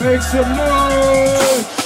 Make some noise!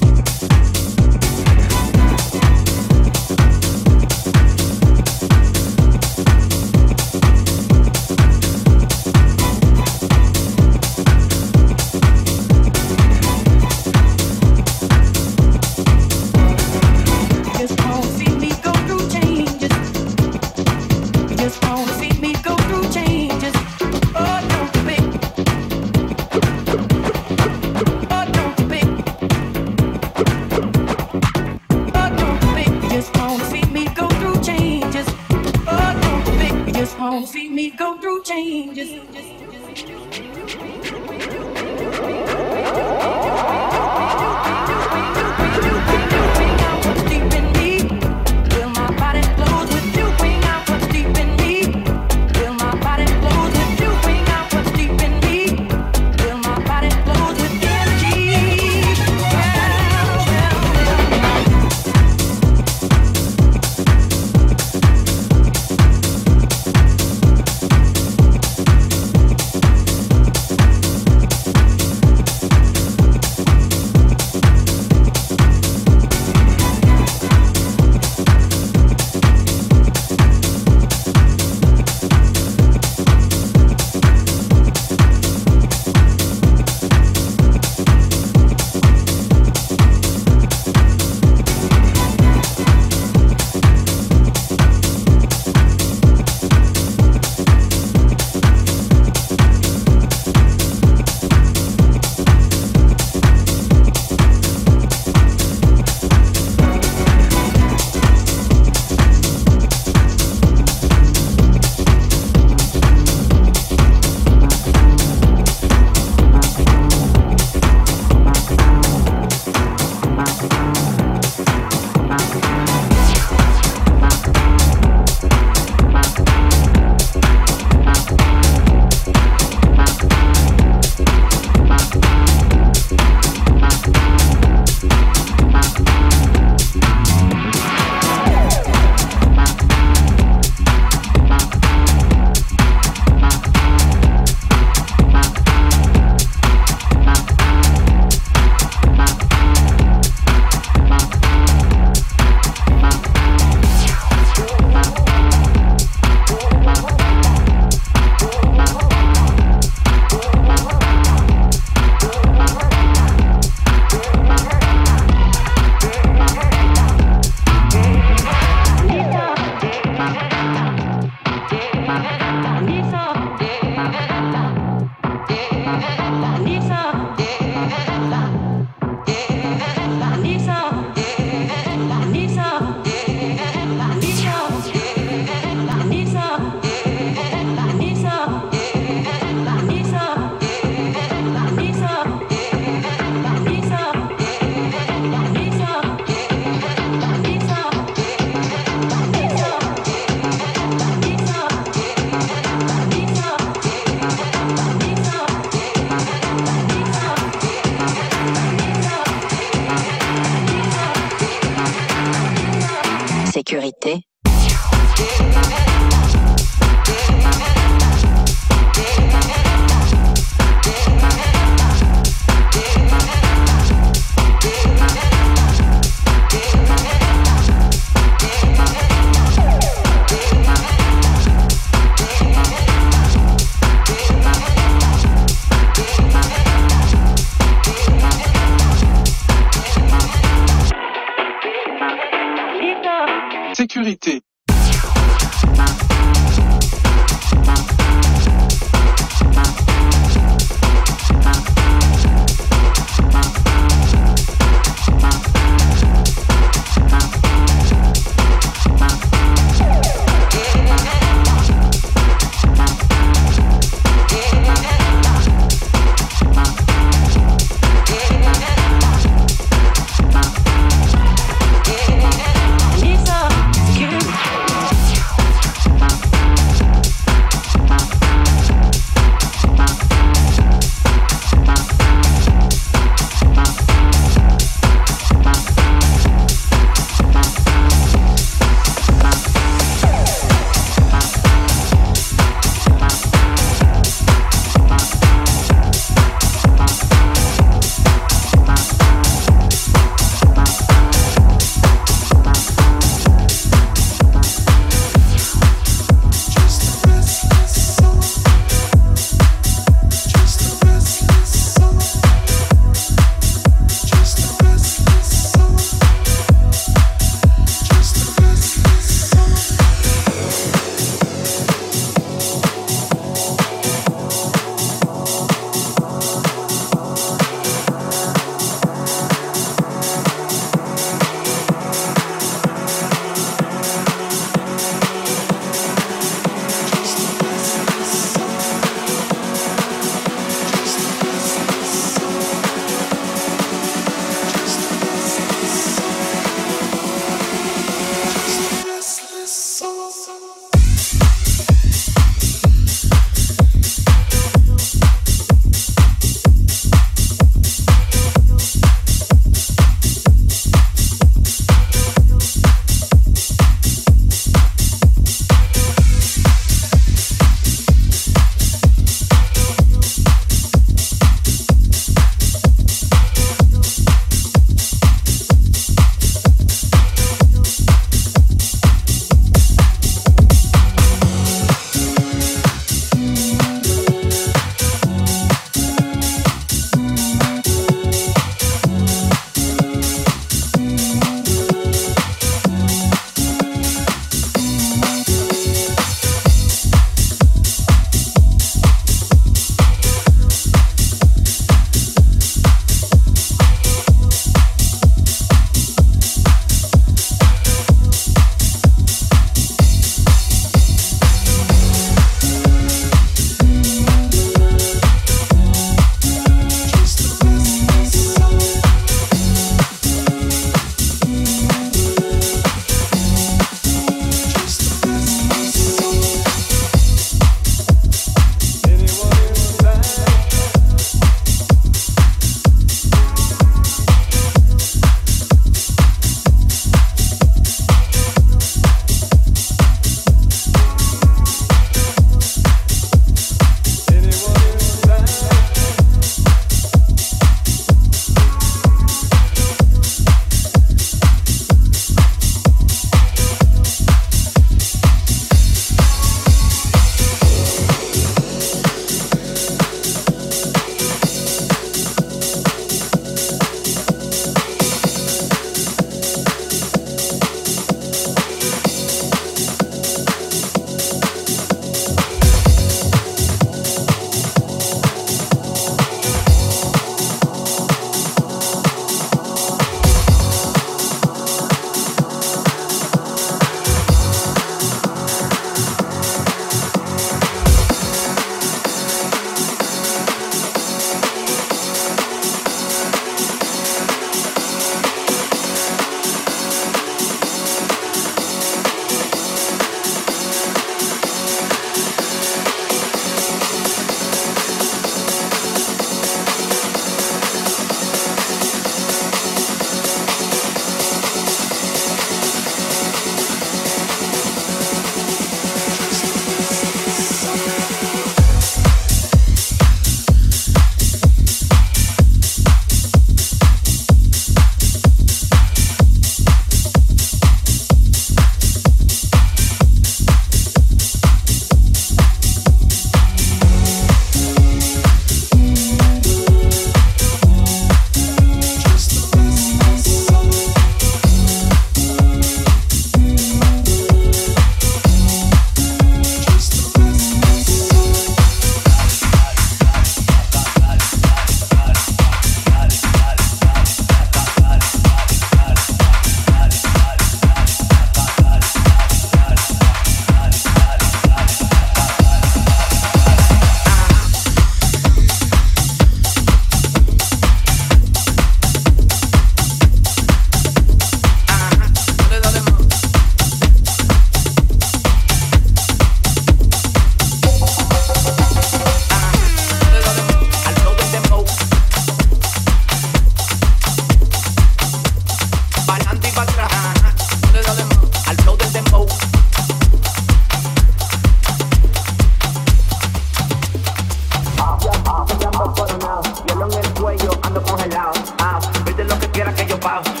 Wow.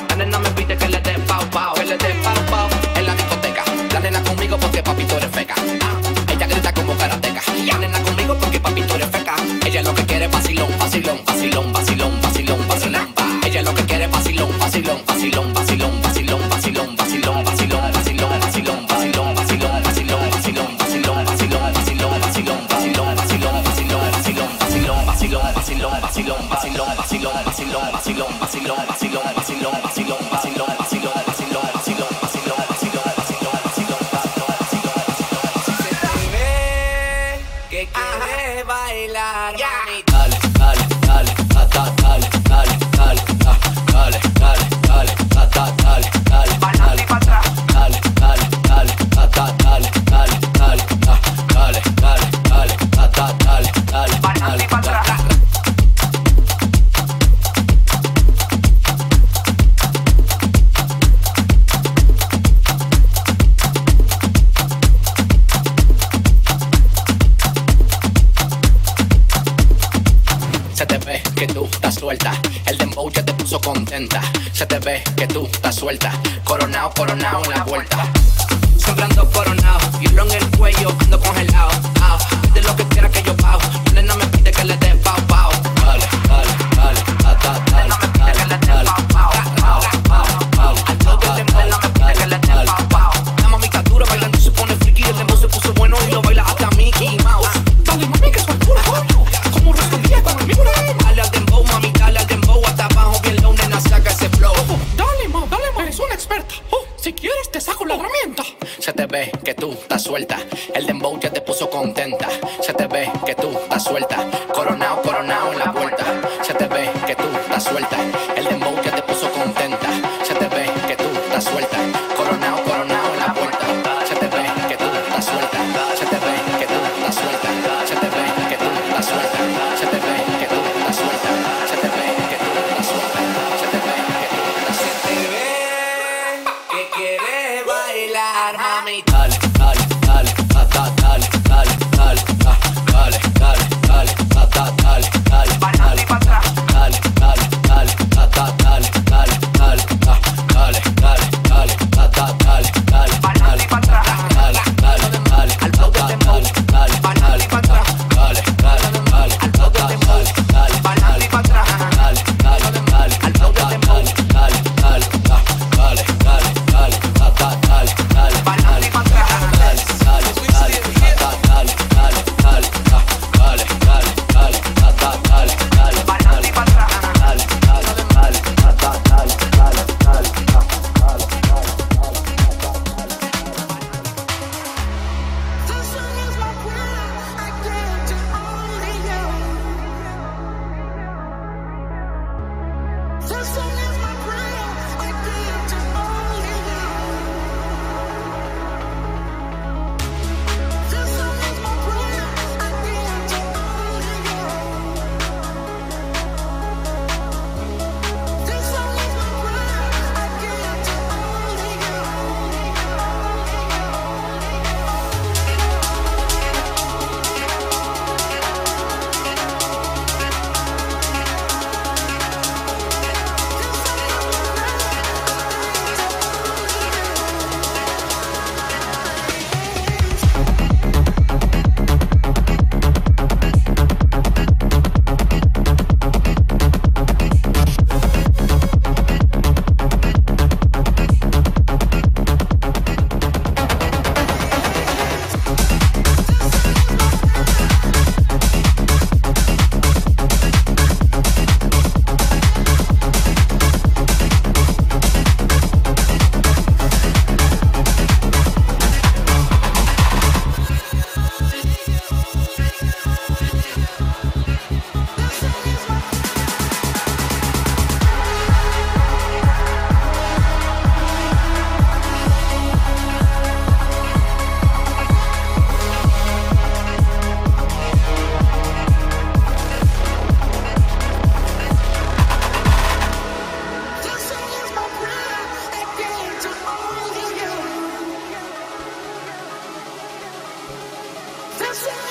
Inside.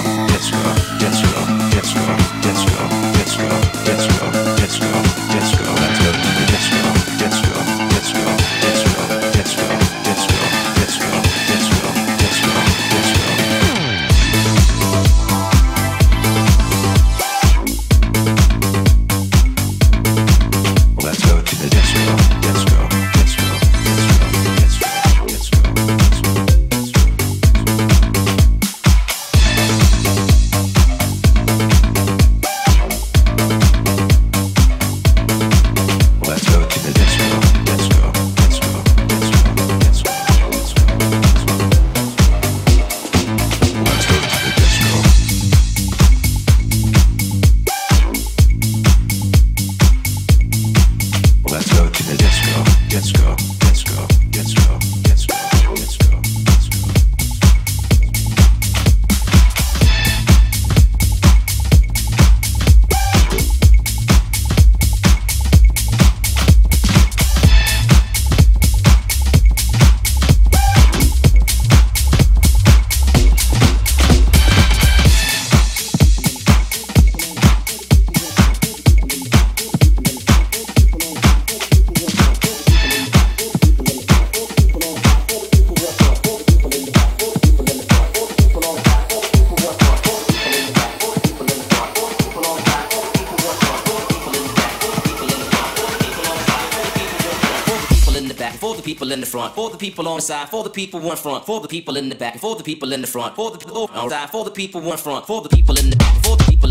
for the people in front, for the people in the back, for the people in the front, for the, people. the, for the people in front, for the people in the back, for the people.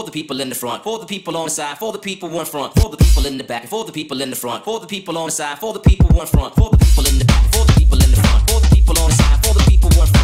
for the people in the front, for the people on the side, for the people one front, for the people in the back, for the people in the front, for the people on the side, for the people one front, for the people in the back, for the people in the front, for the people on the side, for the people one front.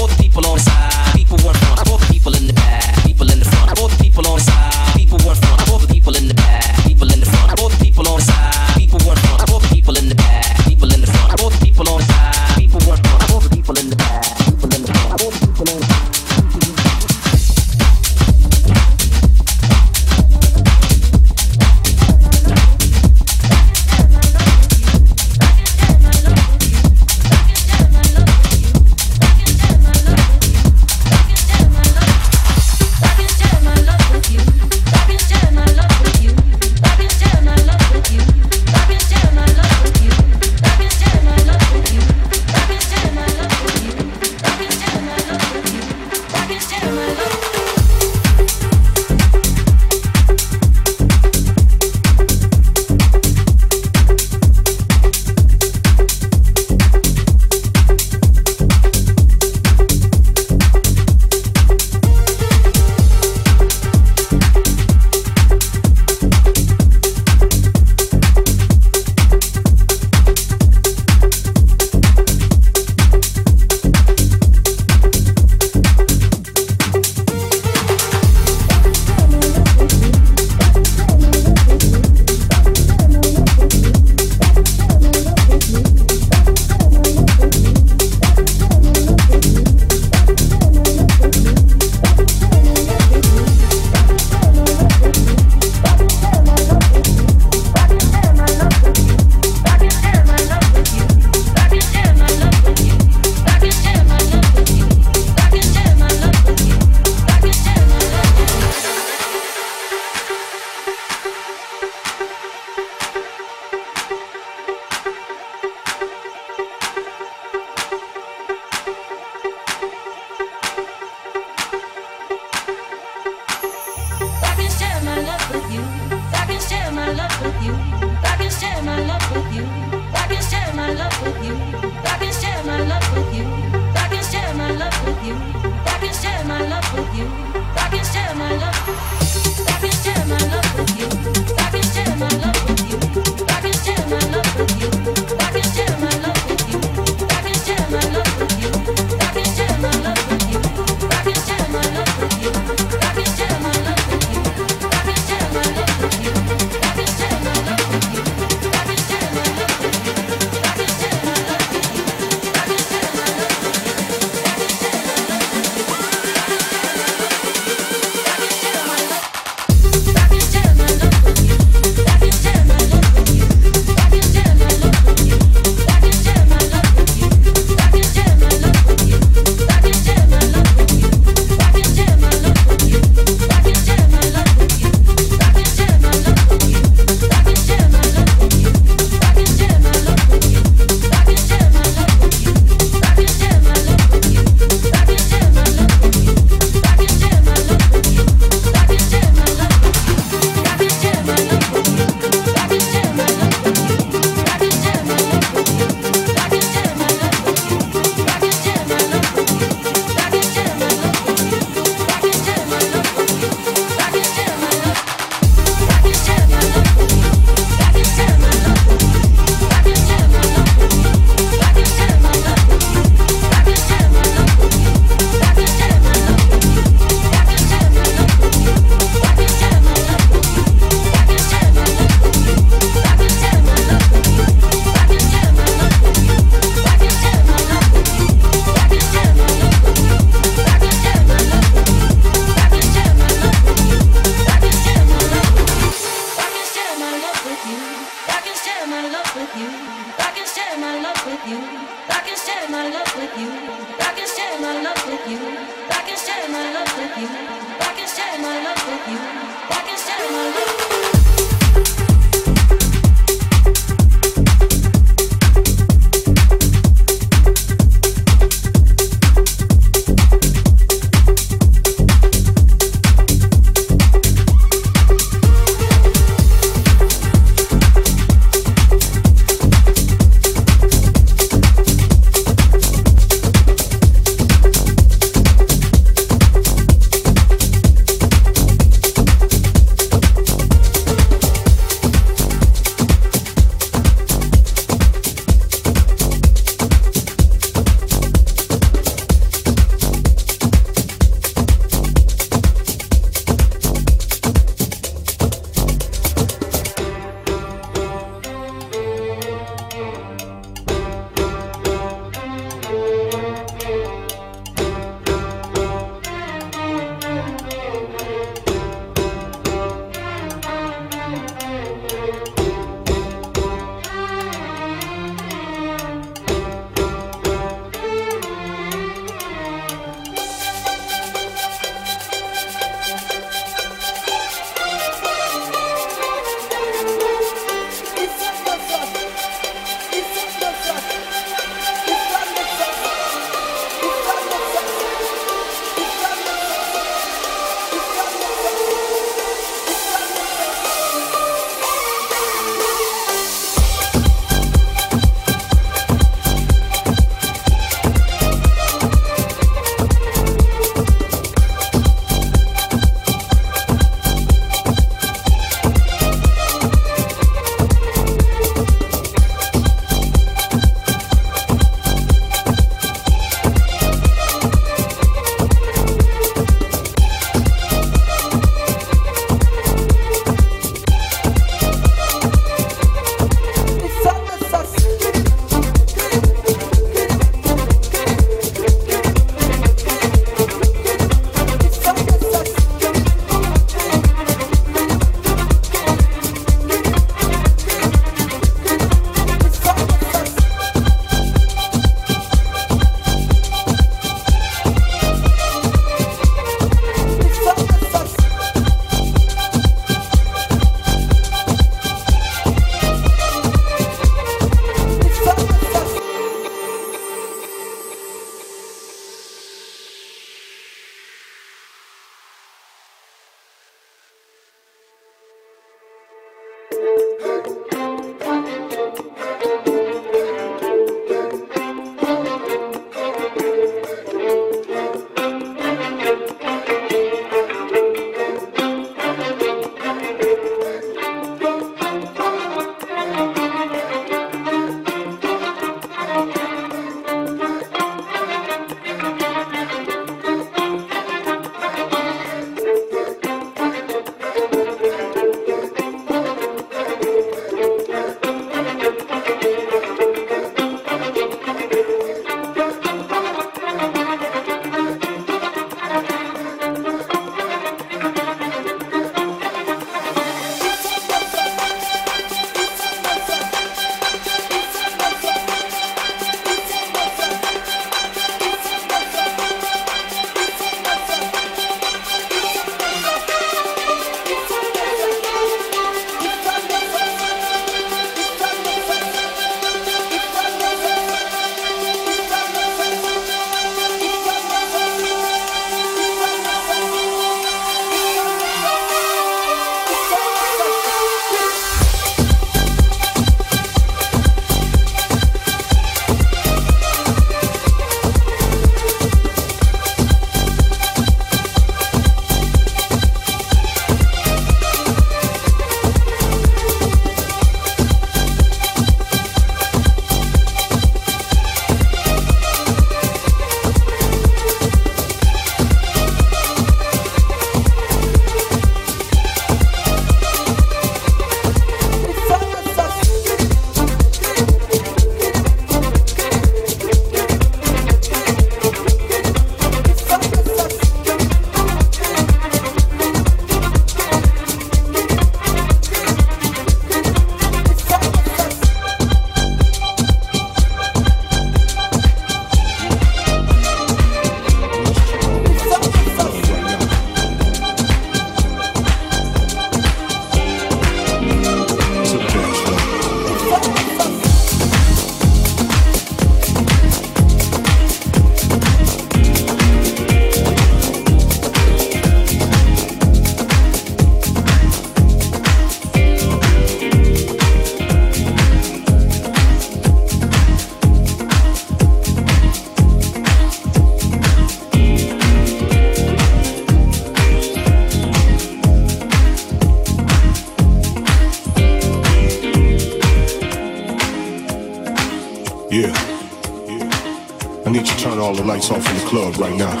lights off in the club right now.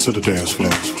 To the dance floor.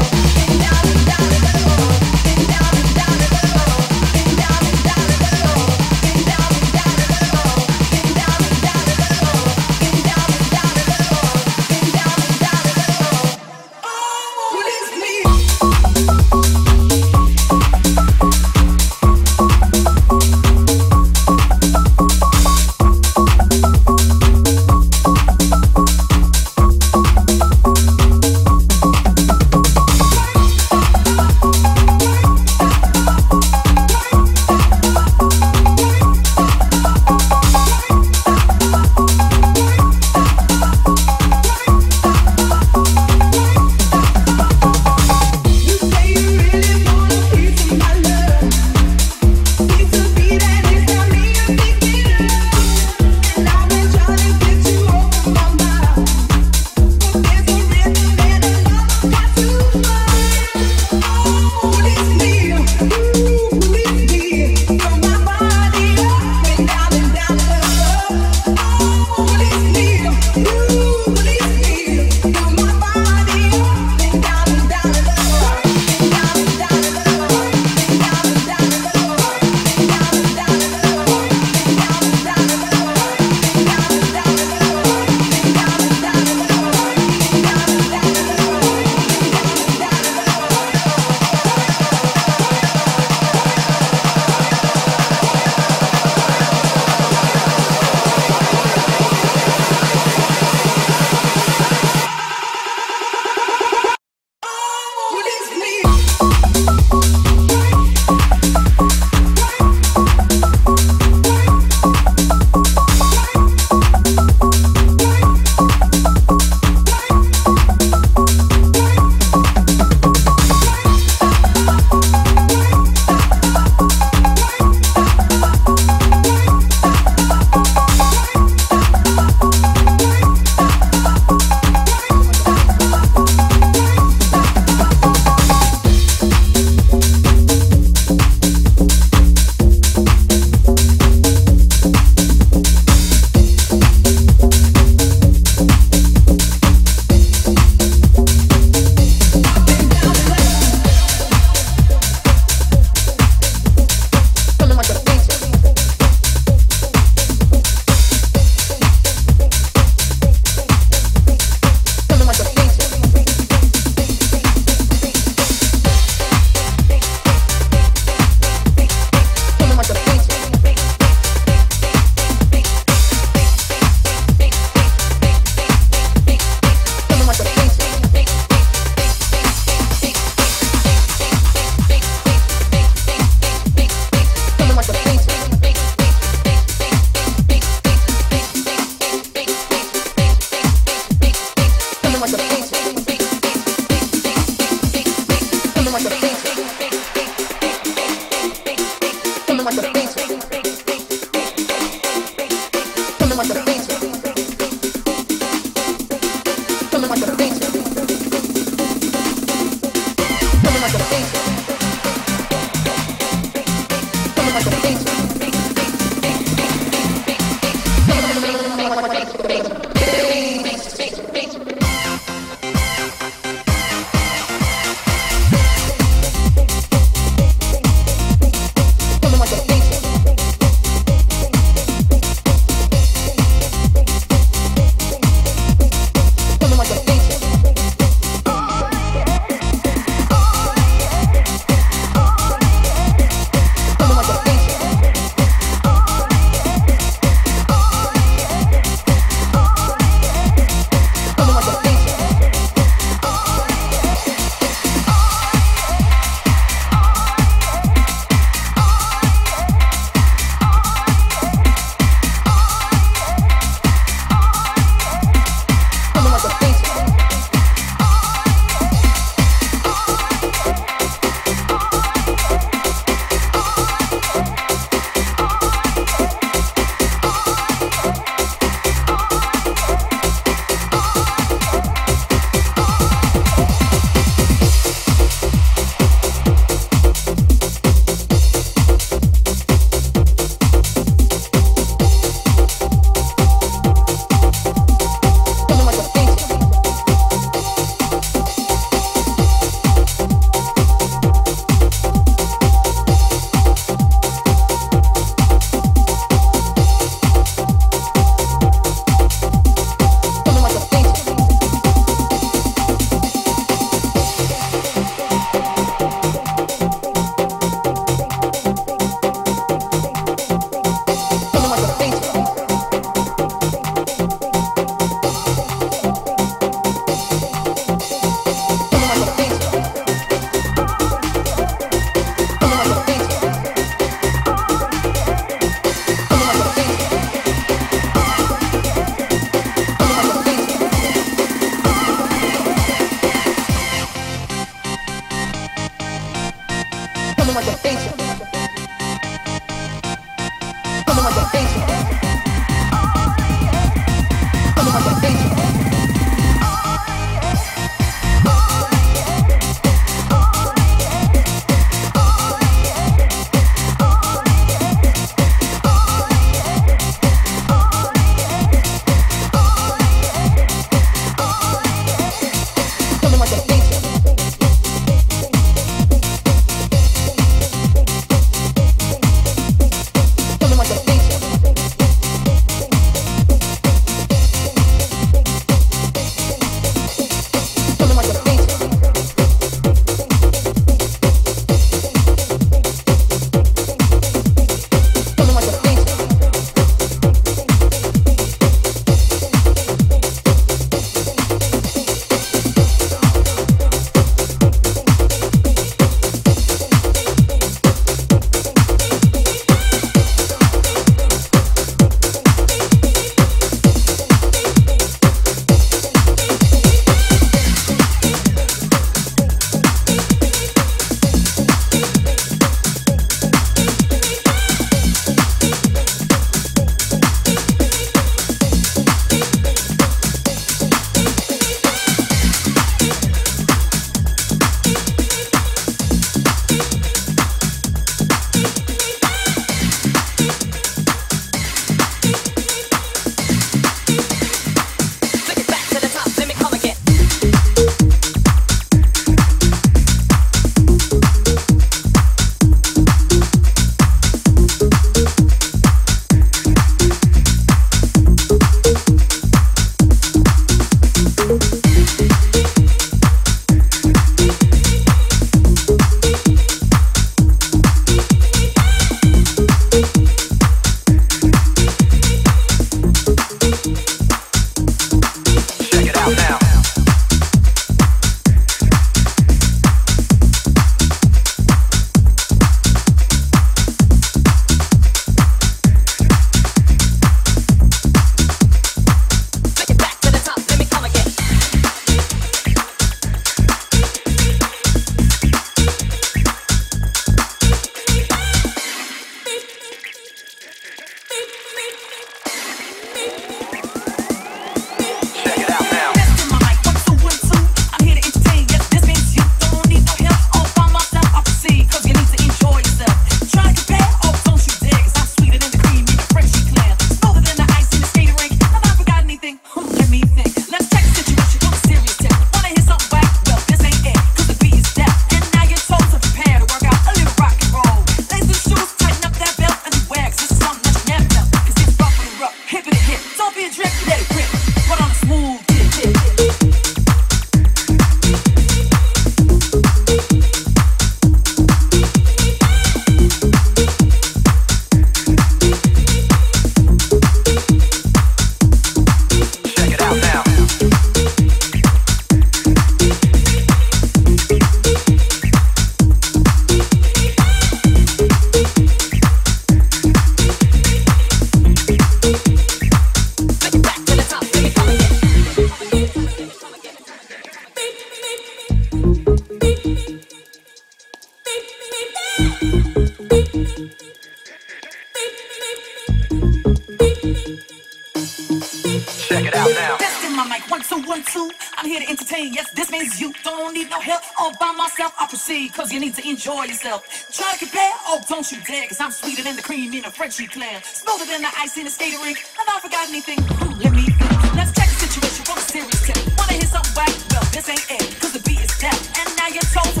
cause you need to enjoy yourself. Try to compare? Oh, don't you dare, cause I'm sweeter than the cream in a Frenchy clam. Smoother than the ice in a skating rink. Have I forgot anything? Ooh, let me think. Let's check the situation from a serious tip. Wanna hear something whack? Well, this ain't it, cause the beat is deaf. And now you're told